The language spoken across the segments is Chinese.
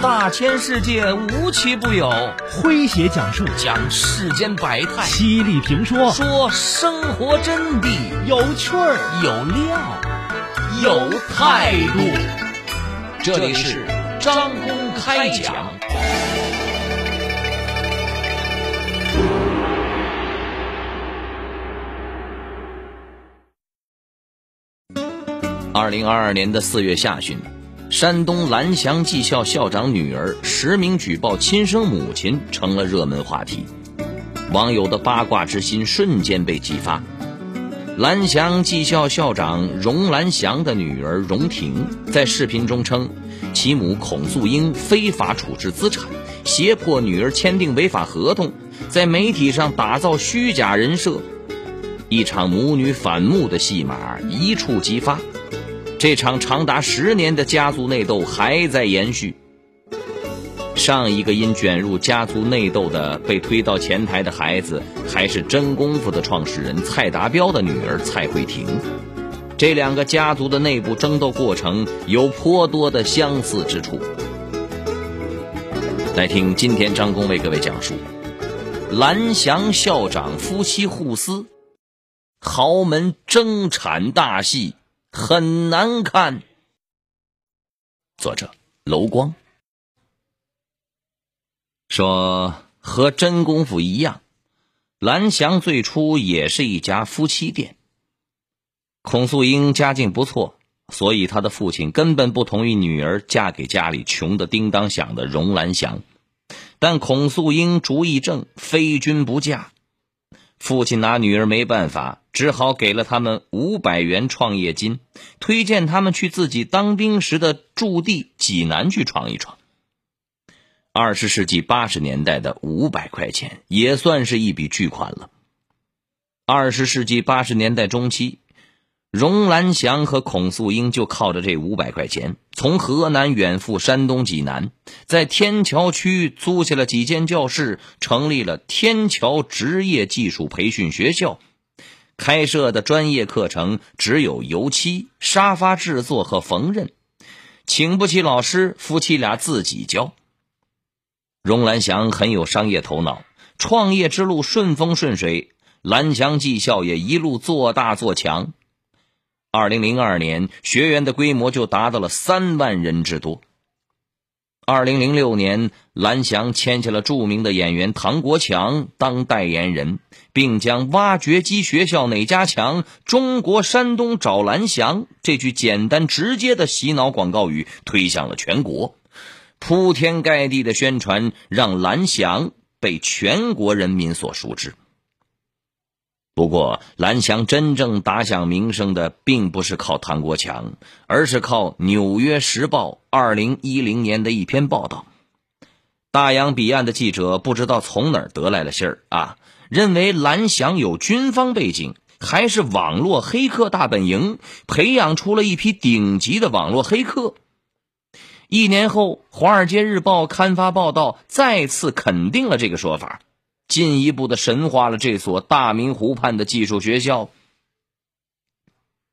大千世界无奇不有，诙谐讲述讲世间百态，犀利评说说生活真谛，有趣儿有料有态度。这里是张公开讲。二零二二年的四月下旬。山东蓝翔技校校长女儿实名举报亲生母亲成了热门话题，网友的八卦之心瞬间被激发。蓝翔技校校长荣兰祥的女儿荣婷在视频中称，其母孔素英非法处置资产，胁迫女儿签订违法合同，在媒体上打造虚假人设，一场母女反目的戏码一触即发。这场长达十年的家族内斗还在延续。上一个因卷入家族内斗的被推到前台的孩子，还是真功夫的创始人蔡达标的女儿蔡慧婷。这两个家族的内部争斗过程有颇多的相似之处。来听今天张工为各位讲述：蓝翔校长夫妻互撕，豪门争产大戏。很难看。作者楼光说：“和真功夫一样，蓝翔最初也是一家夫妻店。孔素英家境不错，所以他的父亲根本不同意女儿嫁给家里穷的叮当响的荣兰祥。但孔素英主意正，非君不嫁。”父亲拿女儿没办法，只好给了他们五百元创业金，推荐他们去自己当兵时的驻地济南去闯一闯。二十世纪八十年代的五百块钱也算是一笔巨款了。二十世纪八十年代中期。荣兰祥和孔素英就靠着这五百块钱，从河南远赴山东济南，在天桥区租下了几间教室，成立了天桥职业技术培训学校。开设的专业课程只有油漆、沙发制作和缝纫，请不起老师，夫妻俩自己教。荣兰祥很有商业头脑，创业之路顺风顺水，兰祥技校也一路做大做强。二零零二年，学员的规模就达到了三万人之多。二零零六年，蓝翔签下了著名的演员唐国强当代言人，并将“挖掘机学校哪家强？中国山东找蓝翔”这句简单直接的洗脑广告语推向了全国。铺天盖地的宣传，让蓝翔被全国人民所熟知。不过，蓝翔真正打响名声的，并不是靠唐国强，而是靠《纽约时报》二零一零年的一篇报道。大洋彼岸的记者不知道从哪儿得来的信儿啊，认为蓝翔有军方背景，还是网络黑客大本营，培养出了一批顶级的网络黑客。一年后，《华尔街日报》刊发报道，再次肯定了这个说法。进一步的神化了这所大明湖畔的技术学校。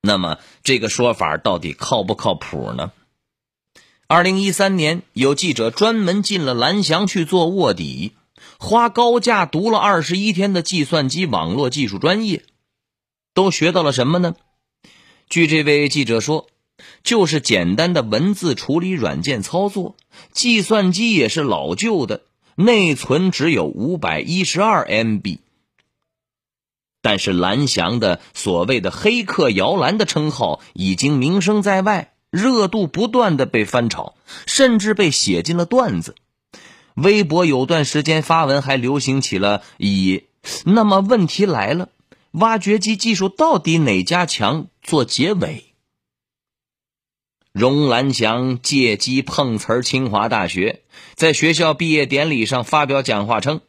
那么，这个说法到底靠不靠谱呢？二零一三年，有记者专门进了蓝翔去做卧底，花高价读了二十一天的计算机网络技术专业，都学到了什么呢？据这位记者说，就是简单的文字处理软件操作，计算机也是老旧的。内存只有五百一十二 MB，但是蓝翔的所谓的“黑客摇篮”的称号已经名声在外，热度不断的被翻炒，甚至被写进了段子。微博有段时间发文还流行起了以“那么问题来了，挖掘机技术到底哪家强”做结尾。荣兰祥借机碰瓷儿清华大学，在学校毕业典礼上发表讲话称：“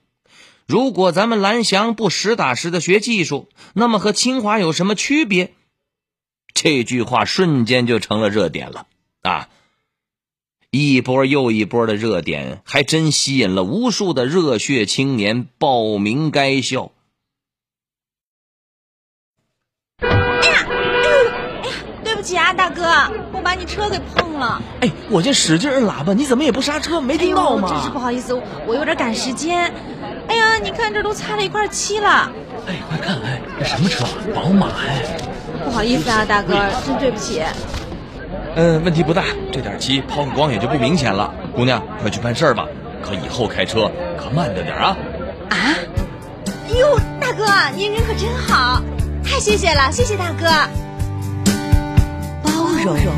如果咱们蓝翔不实打实的学技术，那么和清华有什么区别？”这句话瞬间就成了热点了啊！一波又一波的热点，还真吸引了无数的热血青年报名该校。哎呀，哎呀，对不起啊！大哥，我把你车给碰了。哎，我这使劲摁喇叭，你怎么也不刹车？没听到吗？真是不好意思，我有点赶时间。哎呀，你看这都擦了一块漆了。哎，快看，哎，这什么车？宝马哎。不好意思啊，大哥，真对不起。嗯，问题不大，这点漆抛个光也就不明显了。姑娘，快去办事儿吧。可以后开车可慢着点啊。啊？哟，大哥，您人可真好，太谢谢了，谢谢大哥。容，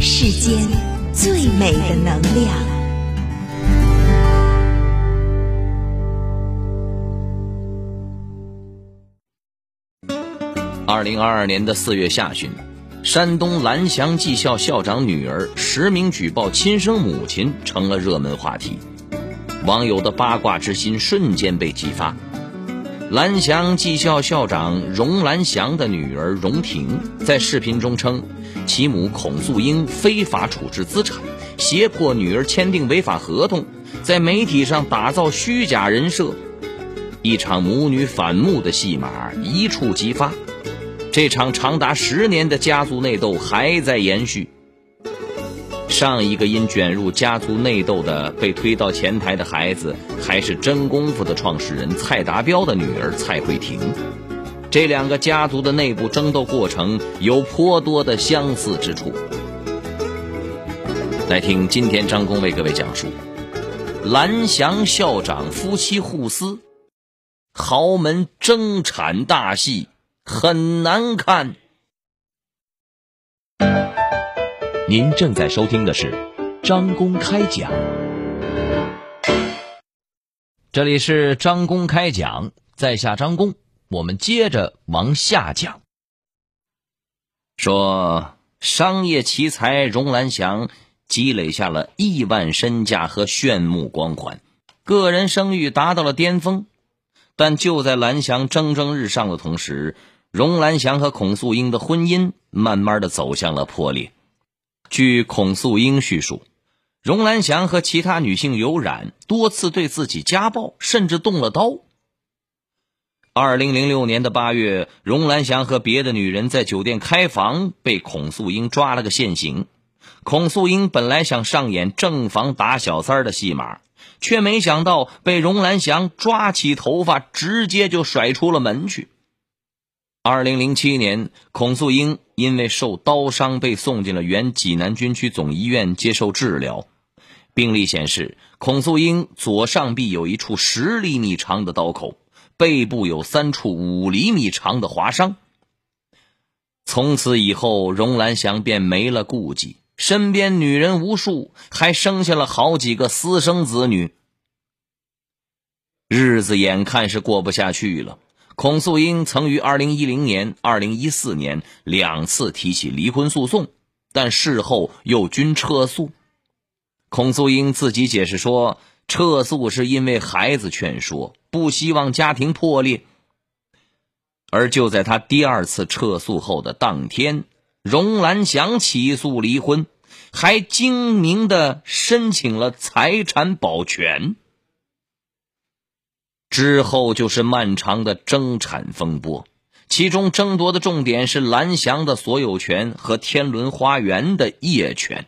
世间最美的能量。二零二二年的四月下旬，山东蓝翔技校校长女儿实名举报亲生母亲成了热门话题，网友的八卦之心瞬间被激发。蓝翔技校校长荣兰祥的女儿荣婷在视频中称，其母孔素英非法处置资产，胁迫女儿签订违法合同，在媒体上打造虚假人设，一场母女反目的戏码一触即发。这场长达十年的家族内斗还在延续。上一个因卷入家族内斗的被推到前台的孩子，还是真功夫的创始人蔡达标的女儿蔡慧婷。这两个家族的内部争斗过程有颇多的相似之处。来听今天张工为各位讲述：蓝翔校长夫妻互撕，豪门争产大戏。很难看。您正在收听的是张公开讲，这里是张公开讲，在下张公，我们接着往下讲。说商业奇才荣兰祥积累下了亿万身价和炫目光环，个人声誉达到了巅峰，但就在蓝翔蒸蒸日上的同时。荣兰祥和孔素英的婚姻慢慢的走向了破裂。据孔素英叙述，荣兰祥和其他女性有染，多次对自己家暴，甚至动了刀。二零零六年的八月，荣兰祥和别的女人在酒店开房，被孔素英抓了个现行。孔素英本来想上演正房打小三的戏码，却没想到被荣兰祥抓起头发，直接就甩出了门去。二零零七年，孔素英因为受刀伤被送进了原济南军区总医院接受治疗。病历显示，孔素英左上臂有一处十厘米长的刀口，背部有三处五厘米长的划伤。从此以后，荣兰祥便没了顾忌，身边女人无数，还生下了好几个私生子女。日子眼看是过不下去了。孔素英曾于二零一零年、二零一四年两次提起离婚诉讼，但事后又均撤诉。孔素英自己解释说，撤诉是因为孩子劝说，不希望家庭破裂。而就在他第二次撤诉后的当天，荣兰祥起诉离婚，还精明的申请了财产保全。之后就是漫长的争产风波，其中争夺的重点是蓝翔的所有权和天伦花园的业权。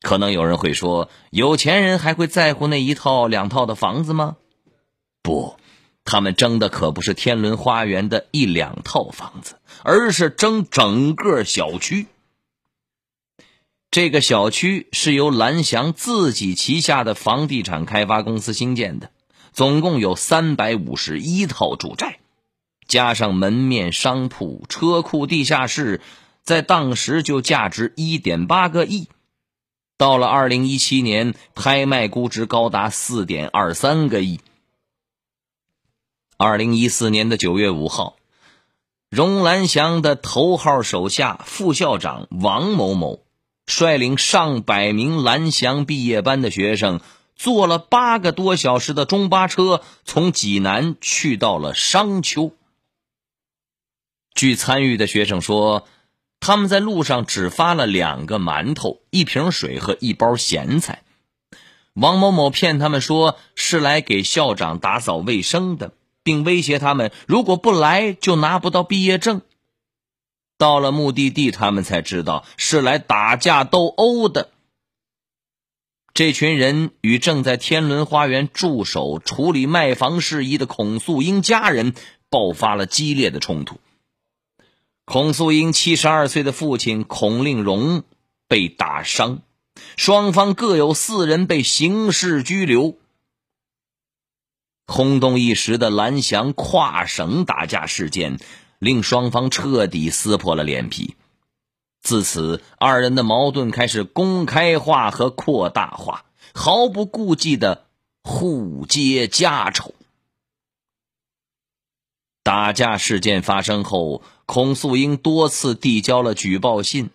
可能有人会说，有钱人还会在乎那一套两套的房子吗？不，他们争的可不是天伦花园的一两套房子，而是争整个小区。这个小区是由蓝翔自己旗下的房地产开发公司兴建的。总共有三百五十一套住宅，加上门面商铺、车库、地下室，在当时就价值一点八个亿。到了二零一七年，拍卖估值高达四点二三个亿。二零一四年的九月五号，荣兰祥的头号手下副校长王某某，率领上百名蓝翔毕业班的学生。坐了八个多小时的中巴车，从济南去到了商丘。据参与的学生说，他们在路上只发了两个馒头、一瓶水和一包咸菜。王某某骗他们说是来给校长打扫卫生的，并威胁他们如果不来就拿不到毕业证。到了目的地，他们才知道是来打架斗殴的。这群人与正在天伦花园驻守处理卖房事宜的孔素英家人爆发了激烈的冲突。孔素英七十二岁的父亲孔令荣被打伤，双方各有四人被刑事拘留。轰动一时的蓝翔跨省打架事件，令双方彻底撕破了脸皮。自此，二人的矛盾开始公开化和扩大化，毫不顾忌的互揭家丑。打架事件发生后，孔素英多次递交了举报信，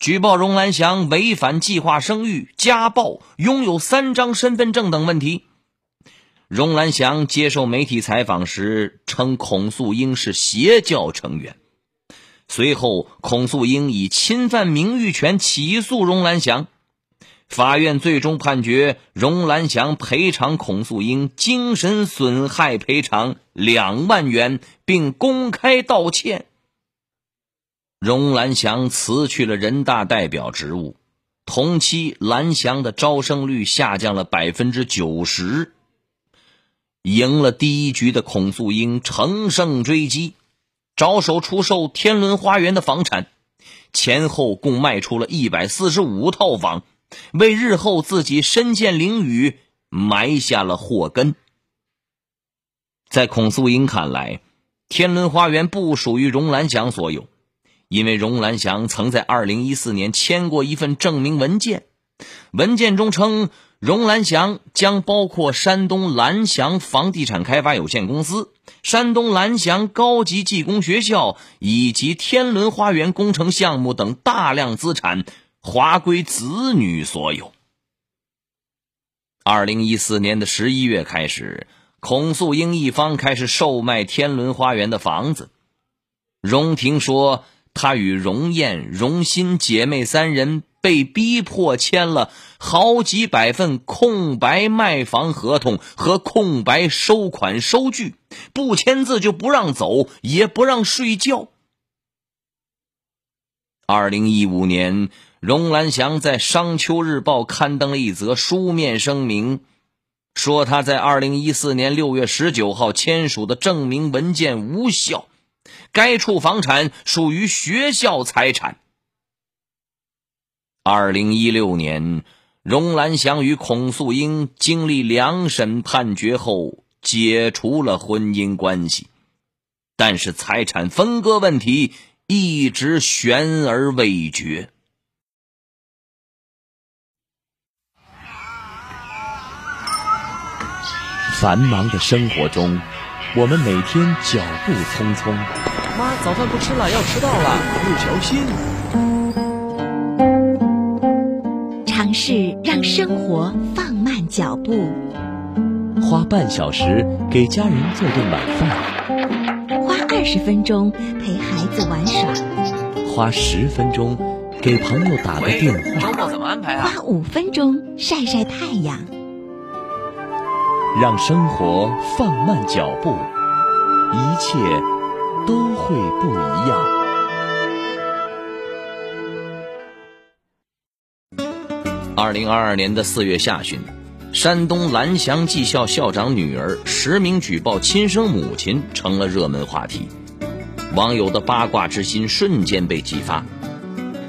举报荣兰祥违反计划生育、家暴、拥有三张身份证等问题。荣兰祥接受媒体采访时称，孔素英是邪教成员。随后，孔素英以侵犯名誉权起诉荣兰祥，法院最终判决荣兰祥赔偿孔素英精神损害赔偿两万元，并公开道歉。荣兰祥辞去了人大代表职务，同期兰翔的招生率下降了百分之九十。赢了第一局的孔素英乘胜追击。着手出售天伦花园的房产，前后共卖出了一百四十五套房，为日后自己身陷囹圄埋下了祸根。在孔素英看来，天伦花园不属于荣兰祥所有，因为荣兰祥曾在二零一四年签过一份证明文件，文件中称。荣兰祥将包括山东蓝翔房地产开发有限公司、山东蓝翔高级技工学校以及天伦花园工程项目等大量资产划归子女所有。二零一四年的十一月开始，孔素英一方开始售卖天伦花园的房子。荣婷说，她与荣艳、荣鑫姐妹三人。被逼迫签了好几百份空白卖房合同和空白收款收据，不签字就不让走，也不让睡觉。二零一五年，荣兰祥在《商丘日报》刊登了一则书面声明，说他在二零一四年六月十九号签署的证明文件无效，该处房产属于学校财产。二零一六年，荣兰祥与孔素英经历两审判决后解除了婚姻关系，但是财产分割问题一直悬而未决。繁忙的生活中，我们每天脚步匆匆。妈，早饭不吃了，要迟到了，不小心。是让生活放慢脚步，花半小时给家人做顿晚饭，花二十分钟陪孩子玩耍，花十分钟给朋友打个电话。周末怎么安排啊？花五分钟晒晒太阳，让生活放慢脚步，一切都会不一样。二零二二年的四月下旬，山东蓝翔技校校长女儿实名举报亲生母亲成了热门话题，网友的八卦之心瞬间被激发。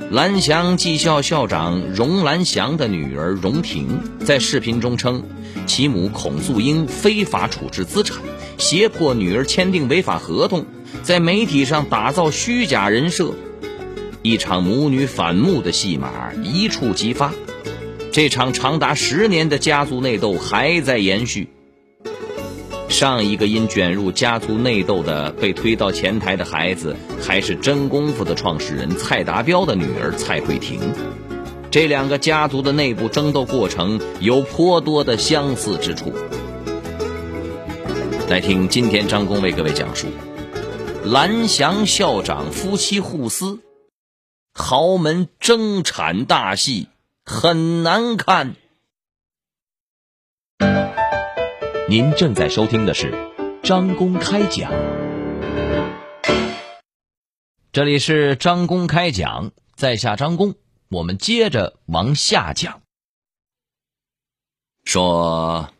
蓝翔技校校长荣兰祥的女儿荣婷在视频中称，其母孔素英非法处置资产，胁迫女儿签订违法合同，在媒体上打造虚假人设，一场母女反目的戏码一触即发。这场长达十年的家族内斗还在延续。上一个因卷入家族内斗的被推到前台的孩子，还是真功夫的创始人蔡达标的女儿蔡慧婷。这两个家族的内部争斗过程有颇多的相似之处。来听今天张工为各位讲述：蓝翔校长夫妻互撕，豪门争产大戏。很难看。您正在收听的是张公开讲。这里是张公开讲，在下张公，我们接着往下讲。说，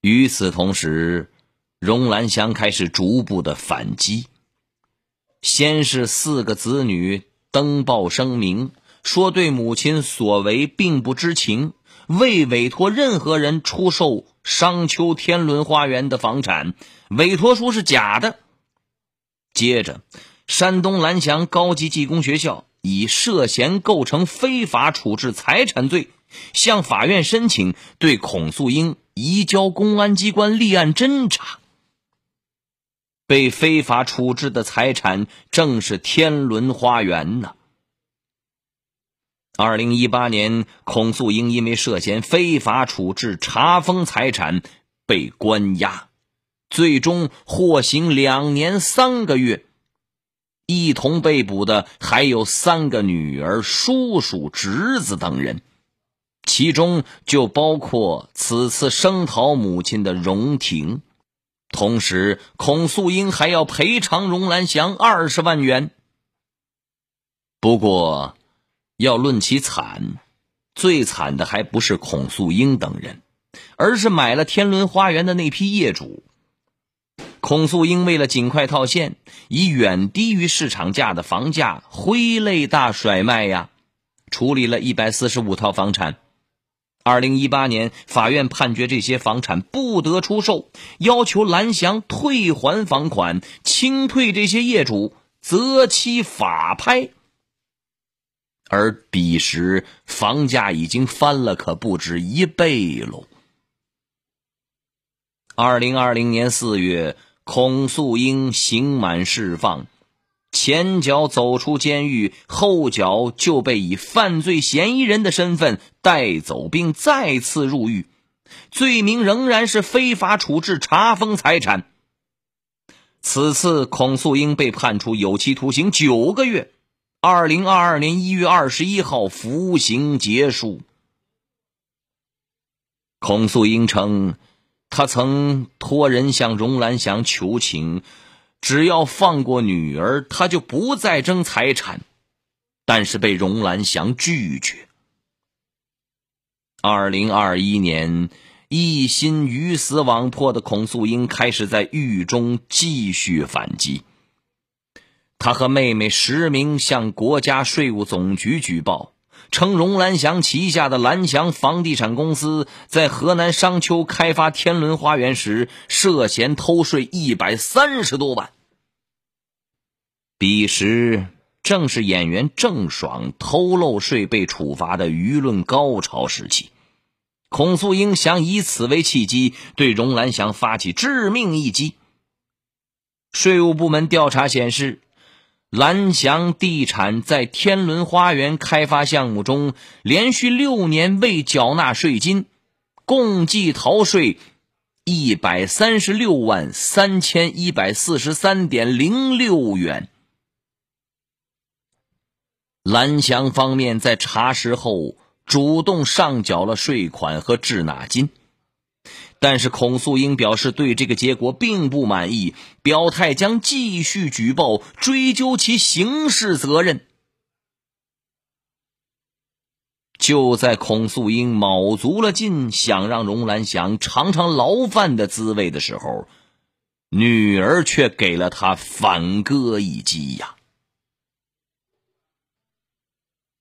与此同时，荣兰香开始逐步的反击。先是四个子女登报声明，说对母亲所为并不知情，未委托任何人出售商丘天伦花园的房产，委托书是假的。接着。山东蓝翔高级技工学校以涉嫌构成非法处置财产罪，向法院申请对孔素英移交公安机关立案侦查。被非法处置的财产正是天伦花园呢。二零一八年，孔素英因为涉嫌非法处置查封财产被关押，最终获刑两年三个月。一同被捕的还有三个女儿、叔叔、侄子等人，其中就包括此次声讨母亲的荣婷。同时，孔素英还要赔偿荣兰祥二十万元。不过，要论其惨，最惨的还不是孔素英等人，而是买了天伦花园的那批业主。孔素英为了尽快套现，以远低于市场价的房价挥泪大甩卖呀，处理了一百四十五套房产。二零一八年，法院判决这些房产不得出售，要求蓝翔退还房款，清退这些业主，择期法拍。而彼时房价已经翻了，可不止一倍喽。二零二零年四月。孔素英刑满释放，前脚走出监狱，后脚就被以犯罪嫌疑人的身份带走，并再次入狱，罪名仍然是非法处置查封财产。此次孔素英被判处有期徒刑九个月，二零二二年一月二十一号服刑结束。孔素英称。他曾托人向荣兰祥求情，只要放过女儿，他就不再争财产，但是被荣兰祥拒绝。二零二一年，一心鱼死网破的孔素英开始在狱中继续反击。他和妹妹实名向国家税务总局举报。称荣兰祥旗下的兰翔房地产公司在河南商丘开发天伦花园时，涉嫌偷税一百三十多万。彼时正是演员郑爽偷漏税被处罚的舆论高潮时期，孔素英想以此为契机，对荣兰祥发起致命一击。税务部门调查显示。蓝翔地产在天伦花园开发项目中连续六年未缴纳税金，共计逃税一百三十六万三千一百四十三点零六元。蓝翔方面在查实后主动上缴了税款和滞纳金。但是孔素英表示对这个结果并不满意，表态将继续举报，追究其刑事责任。就在孔素英卯足了劲想让荣兰祥尝尝牢饭的滋味的时候，女儿却给了他反戈一击呀！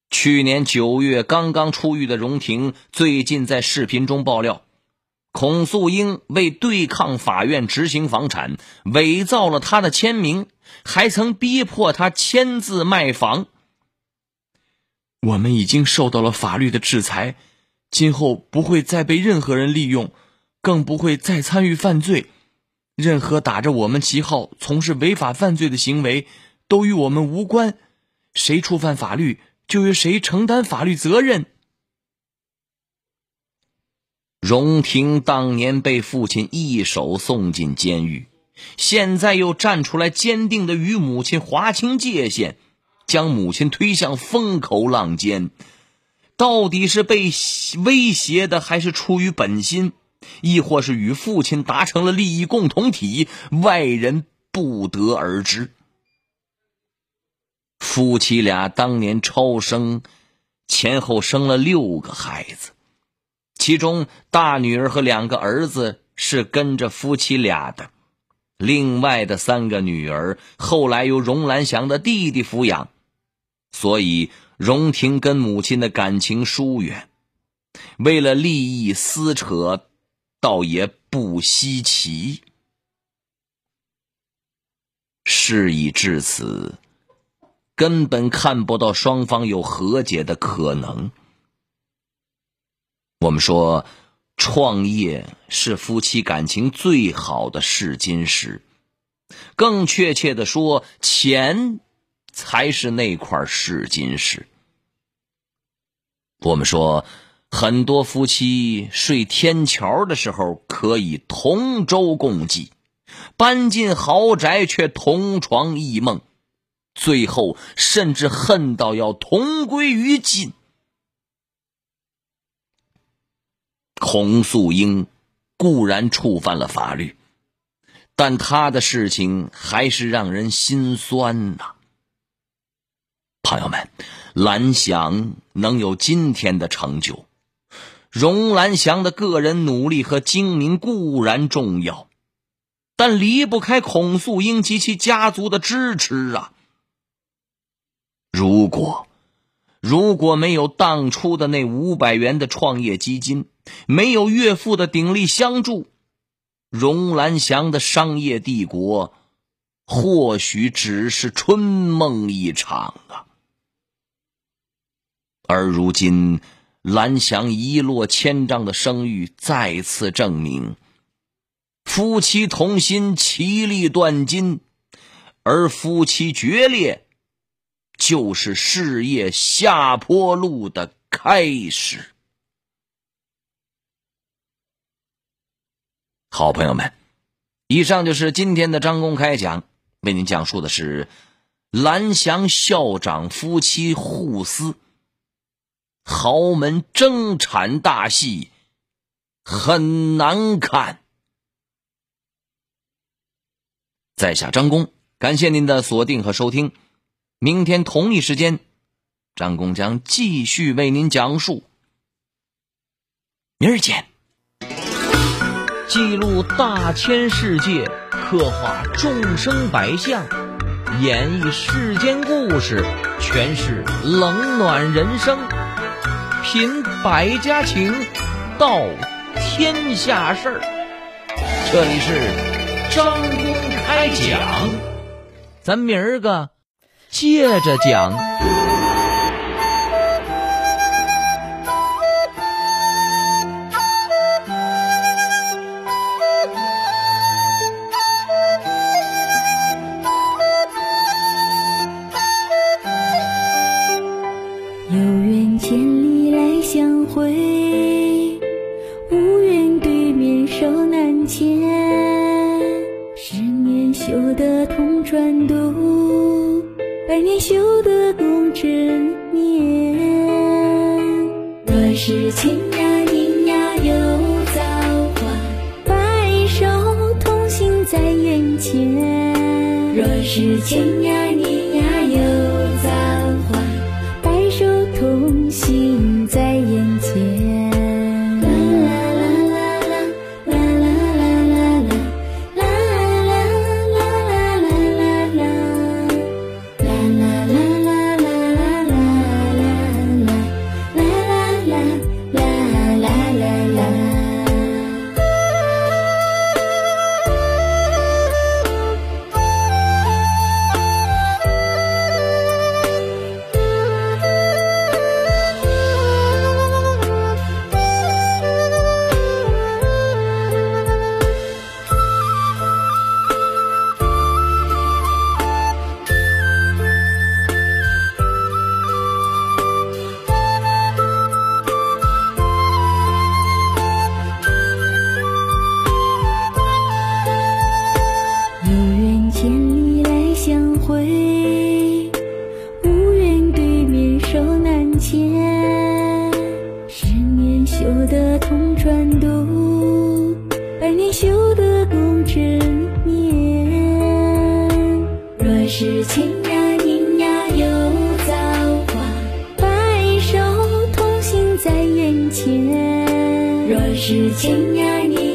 去年九月刚刚出狱的荣婷，最近在视频中爆料。孔素英为对抗法院执行房产，伪造了他的签名，还曾逼迫他签字卖房。我们已经受到了法律的制裁，今后不会再被任何人利用，更不会再参与犯罪。任何打着我们旗号从事违法犯罪的行为，都与我们无关。谁触犯法律，就由谁承担法律责任。荣廷当年被父亲一手送进监狱，现在又站出来坚定的与母亲划清界限，将母亲推向风口浪尖。到底是被威胁的，还是出于本心，亦或是与父亲达成了利益共同体？外人不得而知。夫妻俩当年超生，前后生了六个孩子，其中大女儿和两个儿子是跟着夫妻俩的，另外的三个女儿后来由荣兰祥的弟弟抚养，所以荣婷跟母亲的感情疏远，为了利益撕扯，倒也不稀奇。事已至此。根本看不到双方有和解的可能。我们说，创业是夫妻感情最好的试金石，更确切的说，钱才是那块试金石。我们说，很多夫妻睡天桥的时候可以同舟共济，搬进豪宅却同床异梦。最后，甚至恨到要同归于尽。孔素英固然触犯了法律，但他的事情还是让人心酸呐。朋友们，蓝翔能有今天的成就，荣蓝翔的个人努力和精明固然重要，但离不开孔素英及其家族的支持啊。如果如果没有当初的那五百元的创业基金，没有岳父的鼎力相助，荣兰祥的商业帝国或许只是春梦一场啊！而如今，蓝翔一落千丈的声誉再次证明，夫妻同心，其利断金；而夫妻决裂。就是事业下坡路的开始。好朋友们，以上就是今天的张公开讲，为您讲述的是蓝翔校长夫妻互撕，豪门争产大戏很难看。在下张工，感谢您的锁定和收听。明天同一时间，张工将继续为您讲述。明儿见。记录大千世界，刻画众生百相，演绎世间故事，诠释冷暖人生，品百家情，道天下事儿。这里是张公开讲，咱明儿个。接着讲，有缘千里来相会，无缘对面手难牵。十年修得同船渡。百年修得共枕眠。若是情呀年呀有造化，白首同心在眼前。若是情呀年若是千呀你